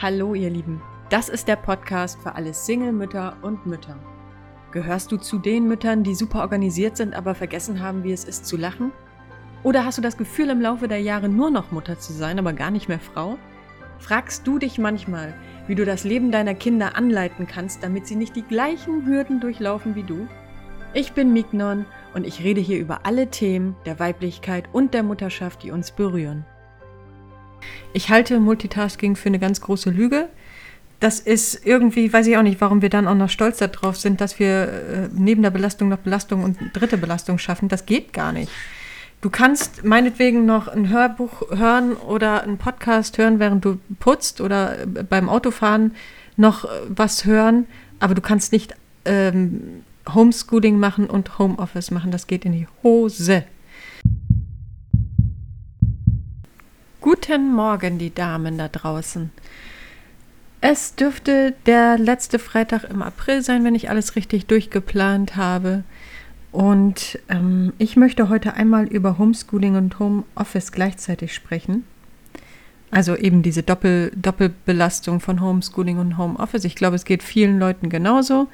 Hallo ihr Lieben, das ist der Podcast für alle Single-Mütter und Mütter. Gehörst du zu den Müttern, die super organisiert sind, aber vergessen haben, wie es ist zu lachen? Oder hast du das Gefühl, im Laufe der Jahre nur noch Mutter zu sein, aber gar nicht mehr Frau? Fragst du dich manchmal, wie du das Leben deiner Kinder anleiten kannst, damit sie nicht die gleichen Hürden durchlaufen wie du? Ich bin Mignon und ich rede hier über alle Themen der Weiblichkeit und der Mutterschaft, die uns berühren. Ich halte Multitasking für eine ganz große Lüge. Das ist irgendwie, weiß ich auch nicht, warum wir dann auch noch stolz darauf sind, dass wir äh, neben der Belastung noch Belastung und dritte Belastung schaffen. Das geht gar nicht. Du kannst meinetwegen noch ein Hörbuch hören oder einen Podcast hören, während du putzt oder äh, beim Autofahren noch äh, was hören, aber du kannst nicht ähm, Homeschooling machen und Homeoffice machen. Das geht in die Hose. Guten Morgen, die Damen da draußen. Es dürfte der letzte Freitag im April sein, wenn ich alles richtig durchgeplant habe. Und ähm, ich möchte heute einmal über Homeschooling und Homeoffice gleichzeitig sprechen. Also eben diese Doppel Doppelbelastung von Homeschooling und Homeoffice. Ich glaube, es geht vielen Leuten genauso.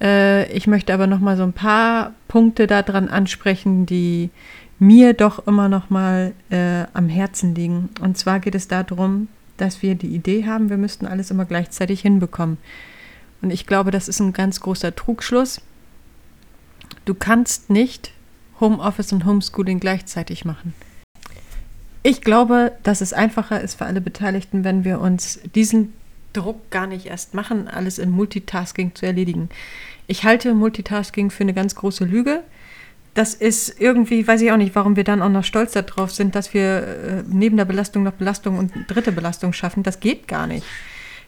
Äh, ich möchte aber noch mal so ein paar Punkte daran ansprechen, die mir doch immer noch mal äh, am Herzen liegen. Und zwar geht es darum, dass wir die Idee haben, wir müssten alles immer gleichzeitig hinbekommen. Und ich glaube, das ist ein ganz großer Trugschluss. Du kannst nicht Homeoffice und Homeschooling gleichzeitig machen. Ich glaube, dass es einfacher ist für alle Beteiligten, wenn wir uns diesen Druck gar nicht erst machen, alles in Multitasking zu erledigen. Ich halte Multitasking für eine ganz große Lüge das ist irgendwie, weiß ich auch nicht, warum wir dann auch noch stolz darauf sind, dass wir äh, neben der Belastung noch Belastung und dritte Belastung schaffen. Das geht gar nicht.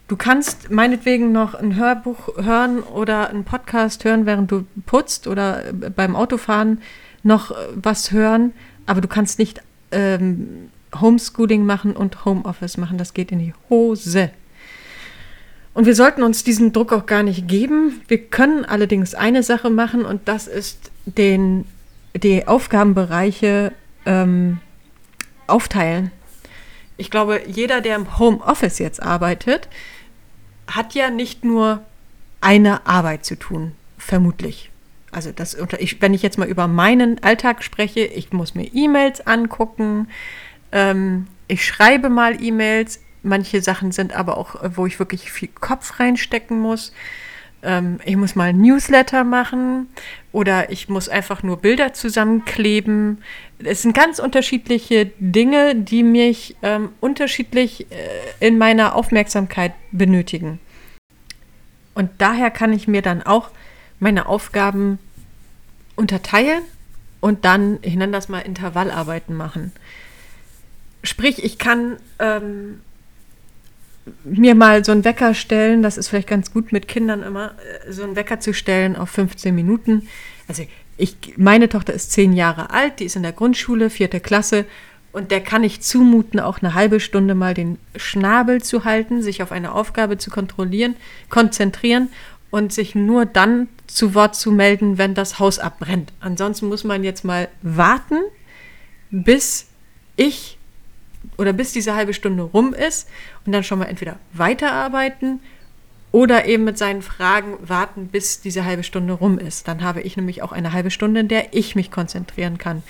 Du kannst meinetwegen noch ein Hörbuch hören oder einen Podcast hören, während du putzt oder äh, beim Autofahren noch äh, was hören, aber du kannst nicht ähm, Homeschooling machen und Homeoffice machen. Das geht in die Hose. Und wir sollten uns diesen Druck auch gar nicht geben. Wir können allerdings eine Sache machen und das ist den, die Aufgabenbereiche ähm, aufteilen. Ich glaube, jeder, der im Homeoffice jetzt arbeitet, hat ja nicht nur eine Arbeit zu tun, vermutlich. Also das, ich, wenn ich jetzt mal über meinen Alltag spreche, ich muss mir E-Mails angucken, ähm, ich schreibe mal E-Mails, Manche Sachen sind aber auch, wo ich wirklich viel Kopf reinstecken muss. Ähm, ich muss mal ein Newsletter machen oder ich muss einfach nur Bilder zusammenkleben. Es sind ganz unterschiedliche Dinge, die mich ähm, unterschiedlich äh, in meiner Aufmerksamkeit benötigen. Und daher kann ich mir dann auch meine Aufgaben unterteilen und dann, ich nenne das mal Intervallarbeiten machen. Sprich, ich kann ähm, mir mal so einen Wecker stellen, das ist vielleicht ganz gut mit Kindern immer, äh, so einen Wecker zu stellen auf 15 Minuten. Also ich, meine Tochter ist zehn Jahre alt, die ist in der Grundschule, vierte Klasse, und der kann ich zumuten, auch eine halbe Stunde mal den Schnabel zu halten, sich auf eine Aufgabe zu kontrollieren, konzentrieren und sich nur dann zu Wort zu melden, wenn das Haus abbrennt. Ansonsten muss man jetzt mal warten, bis ich oder bis diese halbe Stunde rum ist und dann schon mal entweder weiterarbeiten oder eben mit seinen Fragen warten, bis diese halbe Stunde rum ist. Dann habe ich nämlich auch eine halbe Stunde, in der ich mich konzentrieren kann.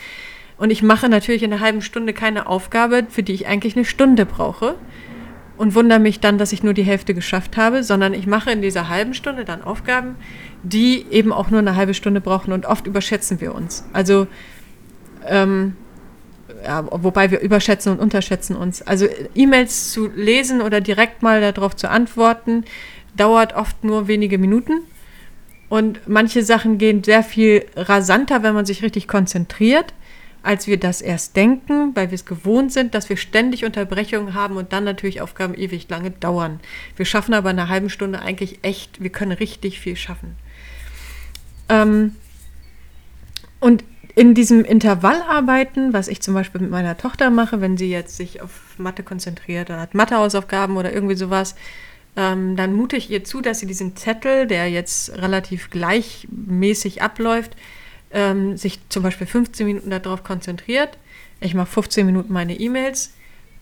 Und ich mache natürlich in einer halben Stunde keine Aufgabe, für die ich eigentlich eine Stunde brauche und wundere mich dann, dass ich nur die Hälfte geschafft habe, sondern ich mache in dieser halben Stunde dann Aufgaben, die eben auch nur eine halbe Stunde brauchen und oft überschätzen wir uns. Also ähm, ja, wobei wir überschätzen und unterschätzen uns. Also E-Mails zu lesen oder direkt mal darauf zu antworten, dauert oft nur wenige Minuten. Und manche Sachen gehen sehr viel rasanter, wenn man sich richtig konzentriert, als wir das erst denken, weil wir es gewohnt sind, dass wir ständig Unterbrechungen haben und dann natürlich Aufgaben ewig lange dauern. Wir schaffen aber in einer halben Stunde eigentlich echt, wir können richtig viel schaffen. Ähm, und in diesem Intervallarbeiten, was ich zum Beispiel mit meiner Tochter mache, wenn sie jetzt sich auf Mathe konzentriert oder hat Mathehausaufgaben oder irgendwie sowas, ähm, dann mute ich ihr zu, dass sie diesen Zettel, der jetzt relativ gleichmäßig abläuft, ähm, sich zum Beispiel 15 Minuten darauf konzentriert. Ich mache 15 Minuten meine E-Mails,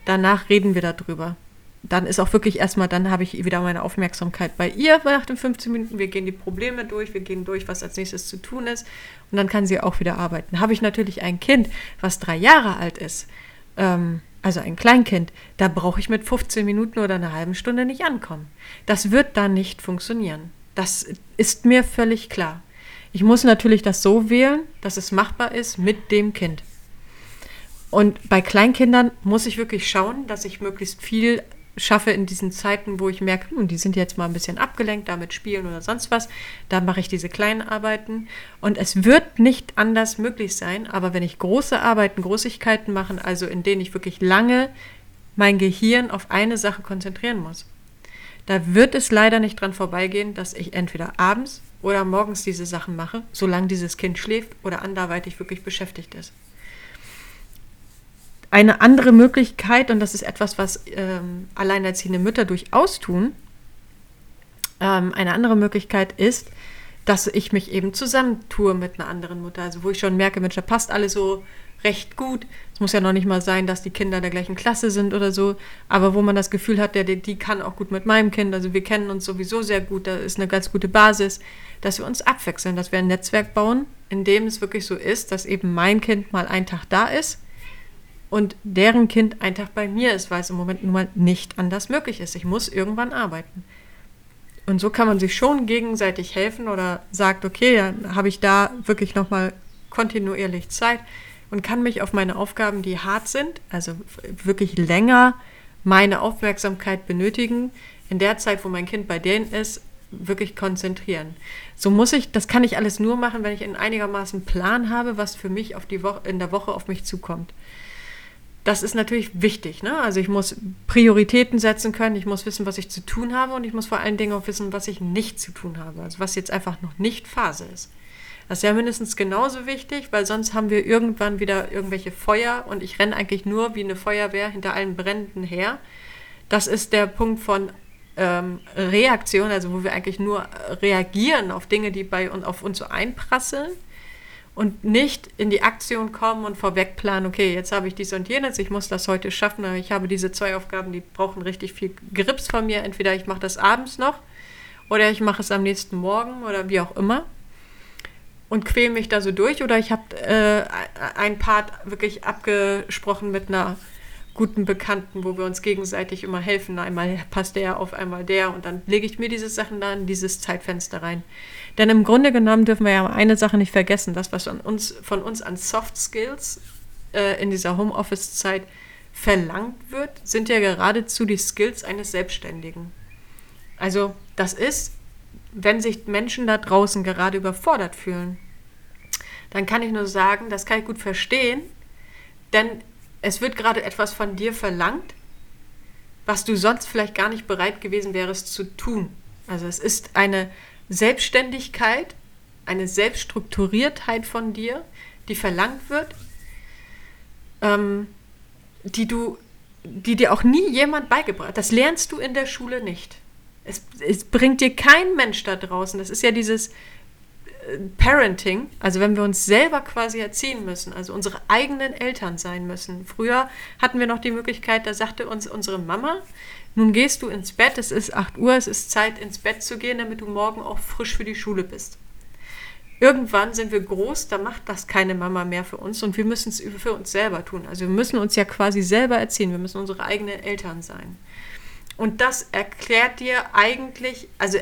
danach reden wir darüber. Dann ist auch wirklich erstmal, dann habe ich wieder meine Aufmerksamkeit bei ihr nach den 15 Minuten. Wir gehen die Probleme durch, wir gehen durch, was als nächstes zu tun ist. Und dann kann sie auch wieder arbeiten. Habe ich natürlich ein Kind, was drei Jahre alt ist, ähm, also ein Kleinkind, da brauche ich mit 15 Minuten oder einer halben Stunde nicht ankommen. Das wird dann nicht funktionieren. Das ist mir völlig klar. Ich muss natürlich das so wählen, dass es machbar ist mit dem Kind. Und bei Kleinkindern muss ich wirklich schauen, dass ich möglichst viel schaffe in diesen Zeiten, wo ich merke, hm, die sind jetzt mal ein bisschen abgelenkt, damit spielen oder sonst was. Da mache ich diese kleinen Arbeiten. Und es wird nicht anders möglich sein, aber wenn ich große Arbeiten, Großigkeiten mache, also in denen ich wirklich lange mein Gehirn auf eine Sache konzentrieren muss, da wird es leider nicht dran vorbeigehen, dass ich entweder abends oder morgens diese Sachen mache, solange dieses Kind schläft oder anderweitig wirklich beschäftigt ist. Eine andere Möglichkeit, und das ist etwas, was ähm, alleinerziehende Mütter durchaus tun, ähm, eine andere Möglichkeit ist, dass ich mich eben zusammentue mit einer anderen Mutter. Also wo ich schon merke, Mensch, da passt alles so recht gut. Es muss ja noch nicht mal sein, dass die Kinder der gleichen Klasse sind oder so, aber wo man das Gefühl hat, der, die kann auch gut mit meinem Kind. Also wir kennen uns sowieso sehr gut, da ist eine ganz gute Basis, dass wir uns abwechseln, dass wir ein Netzwerk bauen, in dem es wirklich so ist, dass eben mein Kind mal einen Tag da ist und deren Kind Tag bei mir ist, weil es im Moment nun mal nicht anders möglich ist. Ich muss irgendwann arbeiten. Und so kann man sich schon gegenseitig helfen oder sagt, okay, dann habe ich da wirklich nochmal kontinuierlich Zeit und kann mich auf meine Aufgaben, die hart sind, also wirklich länger meine Aufmerksamkeit benötigen, in der Zeit, wo mein Kind bei denen ist, wirklich konzentrieren. So muss ich, das kann ich alles nur machen, wenn ich in einigermaßen Plan habe, was für mich auf die Woche, in der Woche auf mich zukommt das ist natürlich wichtig. Ne? Also ich muss Prioritäten setzen können, ich muss wissen, was ich zu tun habe und ich muss vor allen Dingen auch wissen, was ich nicht zu tun habe. Also was jetzt einfach noch nicht Phase ist. Das ist ja mindestens genauso wichtig, weil sonst haben wir irgendwann wieder irgendwelche Feuer und ich renne eigentlich nur wie eine Feuerwehr hinter allen Bränden her. Das ist der Punkt von ähm, Reaktion, also wo wir eigentlich nur reagieren auf Dinge, die bei uns auf uns so einprasseln und nicht in die Aktion kommen und vorweg planen, okay, jetzt habe ich dies und jenes, ich muss das heute schaffen, ich habe diese zwei Aufgaben, die brauchen richtig viel Grips von mir. Entweder ich mache das abends noch oder ich mache es am nächsten Morgen oder wie auch immer und quäle mich da so durch oder ich habe äh, ein Part wirklich abgesprochen mit einer guten Bekannten, wo wir uns gegenseitig immer helfen. Einmal passt der auf, einmal der und dann lege ich mir diese Sachen da in dieses Zeitfenster rein. Denn im Grunde genommen dürfen wir ja eine Sache nicht vergessen, das, was von uns, von uns an Soft Skills äh, in dieser Homeoffice-Zeit verlangt wird, sind ja geradezu die Skills eines Selbstständigen. Also das ist, wenn sich Menschen da draußen gerade überfordert fühlen, dann kann ich nur sagen, das kann ich gut verstehen, denn es wird gerade etwas von dir verlangt, was du sonst vielleicht gar nicht bereit gewesen wärst zu tun. Also es ist eine Selbstständigkeit, eine Selbststrukturiertheit von dir, die verlangt wird, ähm, die du, die dir auch nie jemand beigebracht. Das lernst du in der Schule nicht. Es, es bringt dir kein Mensch da draußen. Das ist ja dieses Parenting, also wenn wir uns selber quasi erziehen müssen, also unsere eigenen Eltern sein müssen. Früher hatten wir noch die Möglichkeit, da sagte uns unsere Mama, nun gehst du ins Bett, es ist 8 Uhr, es ist Zeit ins Bett zu gehen, damit du morgen auch frisch für die Schule bist. Irgendwann sind wir groß, da macht das keine Mama mehr für uns und wir müssen es für uns selber tun. Also wir müssen uns ja quasi selber erziehen, wir müssen unsere eigenen Eltern sein. Und das erklärt dir eigentlich, also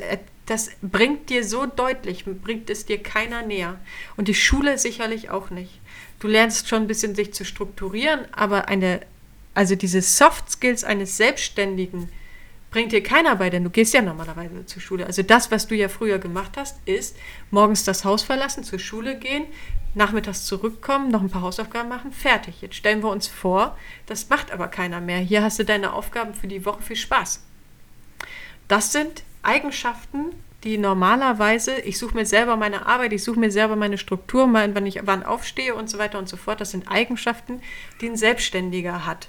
das bringt dir so deutlich, bringt es dir keiner näher. Und die Schule sicherlich auch nicht. Du lernst schon ein bisschen sich zu strukturieren, aber eine, also diese Soft Skills eines Selbstständigen bringt dir keiner bei, denn du gehst ja normalerweise zur Schule. Also das, was du ja früher gemacht hast, ist morgens das Haus verlassen, zur Schule gehen, nachmittags zurückkommen, noch ein paar Hausaufgaben machen, fertig. Jetzt stellen wir uns vor, das macht aber keiner mehr. Hier hast du deine Aufgaben für die Woche, viel Spaß. Das sind Eigenschaften, die normalerweise, ich suche mir selber meine Arbeit, ich suche mir selber meine Struktur, wenn ich wann aufstehe und so weiter und so fort, das sind Eigenschaften, die ein Selbstständiger hat.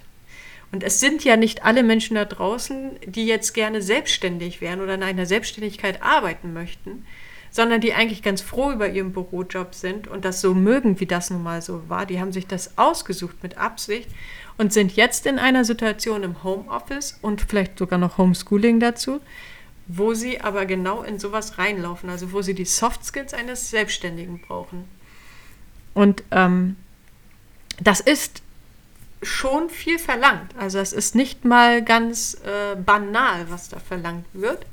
Und es sind ja nicht alle Menschen da draußen, die jetzt gerne selbstständig wären oder in einer Selbstständigkeit arbeiten möchten, sondern die eigentlich ganz froh über ihren Bürojob sind und das so mögen, wie das nun mal so war. Die haben sich das ausgesucht mit Absicht und sind jetzt in einer Situation im Homeoffice und vielleicht sogar noch Homeschooling dazu, wo sie aber genau in sowas reinlaufen, also wo sie die Soft Skills eines Selbstständigen brauchen. Und ähm, das ist schon viel verlangt. Also es ist nicht mal ganz äh, banal, was da verlangt wird.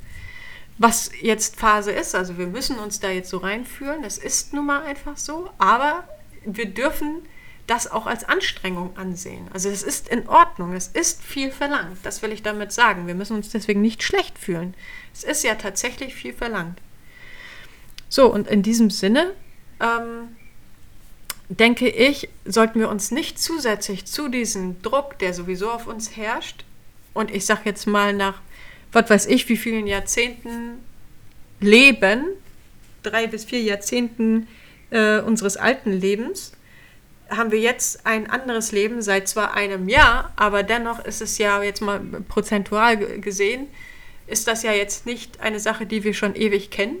Was jetzt Phase ist, also wir müssen uns da jetzt so reinfühlen, das ist nun mal einfach so, aber wir dürfen das auch als Anstrengung ansehen. Also es ist in Ordnung, es ist viel verlangt, das will ich damit sagen. Wir müssen uns deswegen nicht schlecht fühlen. Es ist ja tatsächlich viel verlangt. So, und in diesem Sinne ähm, denke ich, sollten wir uns nicht zusätzlich zu diesem Druck, der sowieso auf uns herrscht, und ich sage jetzt mal nach, was weiß ich, wie vielen Jahrzehnten Leben, drei bis vier Jahrzehnten äh, unseres alten Lebens, haben wir jetzt ein anderes Leben seit zwar einem Jahr, aber dennoch ist es ja jetzt mal prozentual gesehen, ist das ja jetzt nicht eine Sache, die wir schon ewig kennen,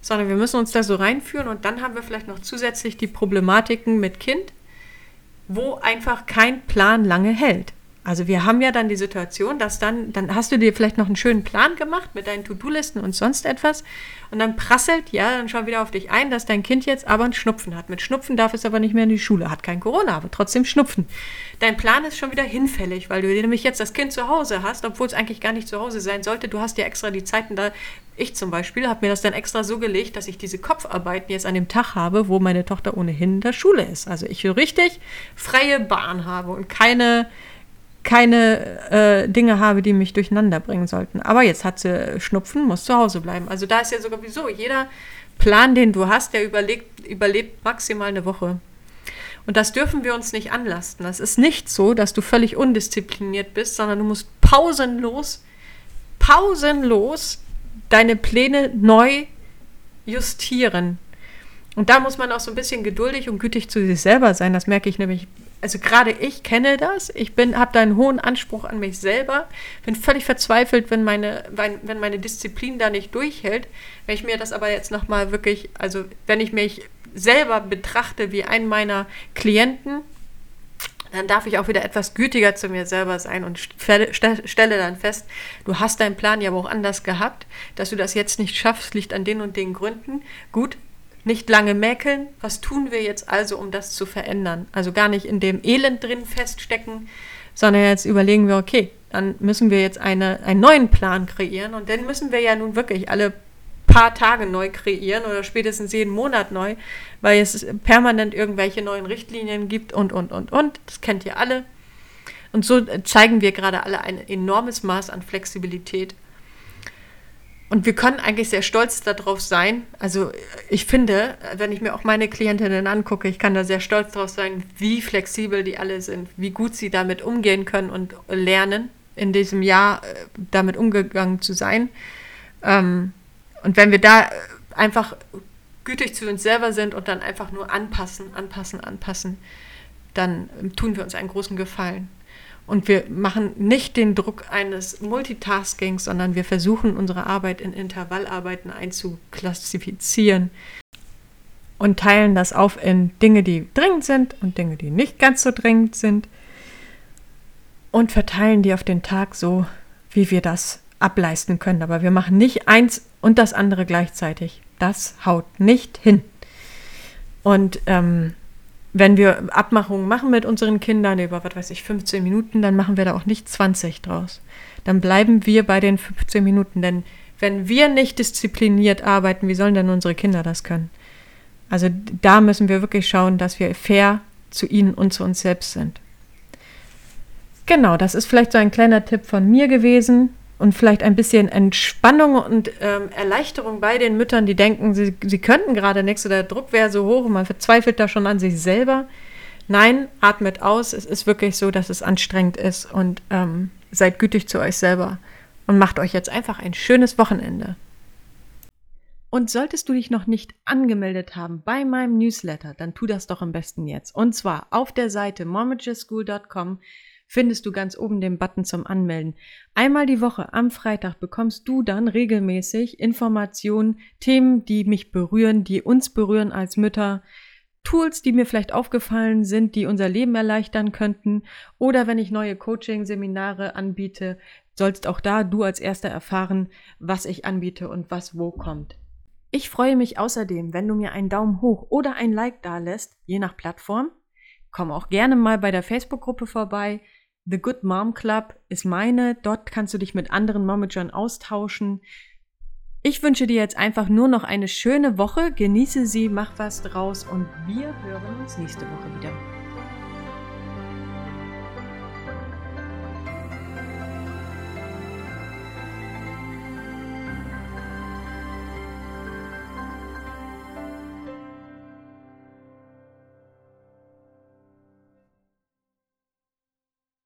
sondern wir müssen uns da so reinführen und dann haben wir vielleicht noch zusätzlich die Problematiken mit Kind, wo einfach kein Plan lange hält. Also wir haben ja dann die Situation, dass dann, dann hast du dir vielleicht noch einen schönen Plan gemacht mit deinen To-Do-Listen und sonst etwas und dann prasselt ja dann schon wieder auf dich ein, dass dein Kind jetzt aber einen Schnupfen hat. Mit Schnupfen darf es aber nicht mehr in die Schule, hat kein Corona, aber trotzdem Schnupfen. Dein Plan ist schon wieder hinfällig, weil du nämlich jetzt das Kind zu Hause hast, obwohl es eigentlich gar nicht zu Hause sein sollte. Du hast ja extra die Zeiten da. Ich zum Beispiel habe mir das dann extra so gelegt, dass ich diese Kopfarbeiten jetzt an dem Tag habe, wo meine Tochter ohnehin in der Schule ist. Also ich richtig freie Bahn habe und keine keine äh, Dinge habe, die mich durcheinander bringen sollten. Aber jetzt hat sie Schnupfen, muss zu Hause bleiben. Also da ist ja sogar wieso jeder Plan, den du hast, der überlebt, überlebt maximal eine Woche. Und das dürfen wir uns nicht anlasten. Das ist nicht so, dass du völlig undiszipliniert bist, sondern du musst pausenlos, pausenlos deine Pläne neu justieren. Und da muss man auch so ein bisschen geduldig und gütig zu sich selber sein. Das merke ich nämlich also gerade ich kenne das. Ich bin, habe da einen hohen Anspruch an mich selber. Bin völlig verzweifelt, wenn meine, wenn, wenn meine Disziplin da nicht durchhält. Wenn ich mir das aber jetzt nochmal wirklich, also wenn ich mich selber betrachte wie einen meiner Klienten, dann darf ich auch wieder etwas gütiger zu mir selber sein und stelle dann fest, du hast deinen Plan ja auch anders gehabt, dass du das jetzt nicht schaffst, liegt an den und den Gründen. Gut, nicht lange mäkeln. Was tun wir jetzt also, um das zu verändern? Also gar nicht in dem Elend drin feststecken, sondern jetzt überlegen wir, okay, dann müssen wir jetzt eine, einen neuen Plan kreieren und dann müssen wir ja nun wirklich alle paar Tage neu kreieren oder spätestens jeden Monat neu, weil es permanent irgendwelche neuen Richtlinien gibt und, und, und, und. Das kennt ihr alle. Und so zeigen wir gerade alle ein enormes Maß an Flexibilität. Und wir können eigentlich sehr stolz darauf sein. Also ich finde, wenn ich mir auch meine Klientinnen angucke, ich kann da sehr stolz darauf sein, wie flexibel die alle sind, wie gut sie damit umgehen können und lernen, in diesem Jahr äh, damit umgegangen zu sein. Ähm, und wenn wir da einfach gütig zu uns selber sind und dann einfach nur anpassen, anpassen, anpassen, dann tun wir uns einen großen Gefallen. Und wir machen nicht den Druck eines Multitaskings, sondern wir versuchen unsere Arbeit in Intervallarbeiten einzuklassifizieren und teilen das auf in Dinge, die dringend sind und Dinge, die nicht ganz so dringend sind und verteilen die auf den Tag so, wie wir das ableisten können. Aber wir machen nicht eins und das andere gleichzeitig. Das haut nicht hin. Und ähm, wenn wir Abmachungen machen mit unseren Kindern über, was weiß ich, 15 Minuten, dann machen wir da auch nicht 20 draus. Dann bleiben wir bei den 15 Minuten, denn wenn wir nicht diszipliniert arbeiten, wie sollen denn unsere Kinder das können? Also da müssen wir wirklich schauen, dass wir fair zu ihnen und zu uns selbst sind. Genau, das ist vielleicht so ein kleiner Tipp von mir gewesen und vielleicht ein bisschen Entspannung und ähm, Erleichterung bei den Müttern, die denken, sie, sie könnten gerade nichts oder der Druck wäre so hoch und man verzweifelt da schon an sich selber. Nein, atmet aus. Es ist wirklich so, dass es anstrengend ist und ähm, seid gütig zu euch selber und macht euch jetzt einfach ein schönes Wochenende. Und solltest du dich noch nicht angemeldet haben bei meinem Newsletter, dann tu das doch am besten jetzt. Und zwar auf der Seite momageschool.com findest du ganz oben den Button zum Anmelden. Einmal die Woche am Freitag bekommst du dann regelmäßig Informationen, Themen, die mich berühren, die uns berühren als Mütter, Tools, die mir vielleicht aufgefallen sind, die unser Leben erleichtern könnten. Oder wenn ich neue Coaching-Seminare anbiete, sollst auch da du als Erster erfahren, was ich anbiete und was wo kommt. Ich freue mich außerdem, wenn du mir einen Daumen hoch oder ein Like da lässt, je nach Plattform. Komm auch gerne mal bei der Facebook-Gruppe vorbei. The Good Mom Club ist meine. Dort kannst du dich mit anderen Momagern austauschen. Ich wünsche dir jetzt einfach nur noch eine schöne Woche. Genieße sie, mach was draus und wir hören uns nächste Woche wieder.